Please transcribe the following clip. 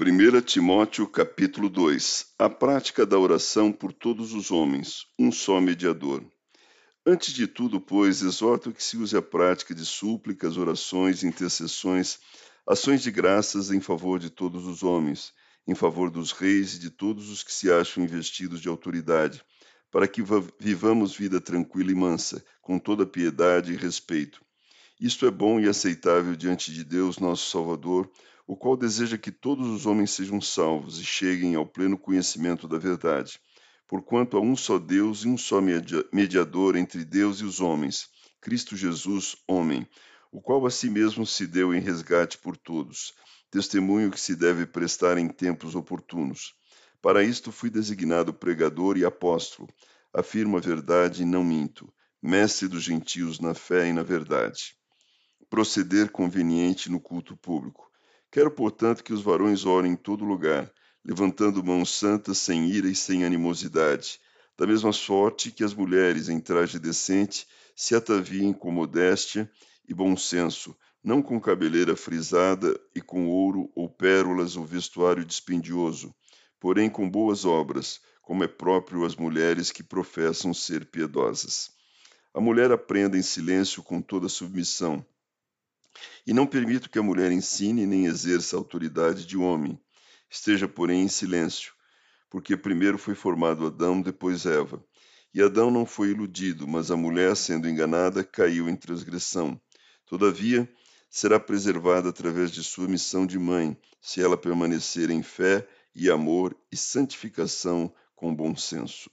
Primeira Timóteo capítulo 2 A prática da oração por todos os homens, um só mediador. Antes de tudo, pois, exorto que se use a prática de súplicas, orações, intercessões, ações de graças em favor de todos os homens, em favor dos reis e de todos os que se acham investidos de autoridade, para que vivamos vida tranquila e mansa, com toda piedade e respeito. Isto é bom e aceitável diante de Deus, nosso Salvador, o qual deseja que todos os homens sejam salvos e cheguem ao pleno conhecimento da verdade, porquanto há um só Deus e um só mediador entre Deus e os homens, Cristo Jesus, homem, o qual a si mesmo se deu em resgate por todos, testemunho que se deve prestar em tempos oportunos. Para isto fui designado pregador e apóstolo, afirmo a verdade e não minto, mestre dos gentios na fé e na verdade. Proceder conveniente no culto público Quero, portanto, que os varões orem em todo lugar, levantando mãos santas sem ira e sem animosidade, da mesma sorte que as mulheres em traje decente se ataviem com modéstia e bom senso, não com cabeleira frisada e com ouro ou pérolas ou vestuário dispendioso, porém com boas obras, como é próprio às mulheres que professam ser piedosas. A mulher aprenda em silêncio com toda submissão, e não permito que a mulher ensine nem exerça a autoridade de homem. Esteja, porém, em silêncio, porque primeiro foi formado Adão, depois Eva. E Adão não foi iludido, mas a mulher, sendo enganada, caiu em transgressão. Todavia, será preservada através de sua missão de mãe, se ela permanecer em fé e amor e santificação com bom senso.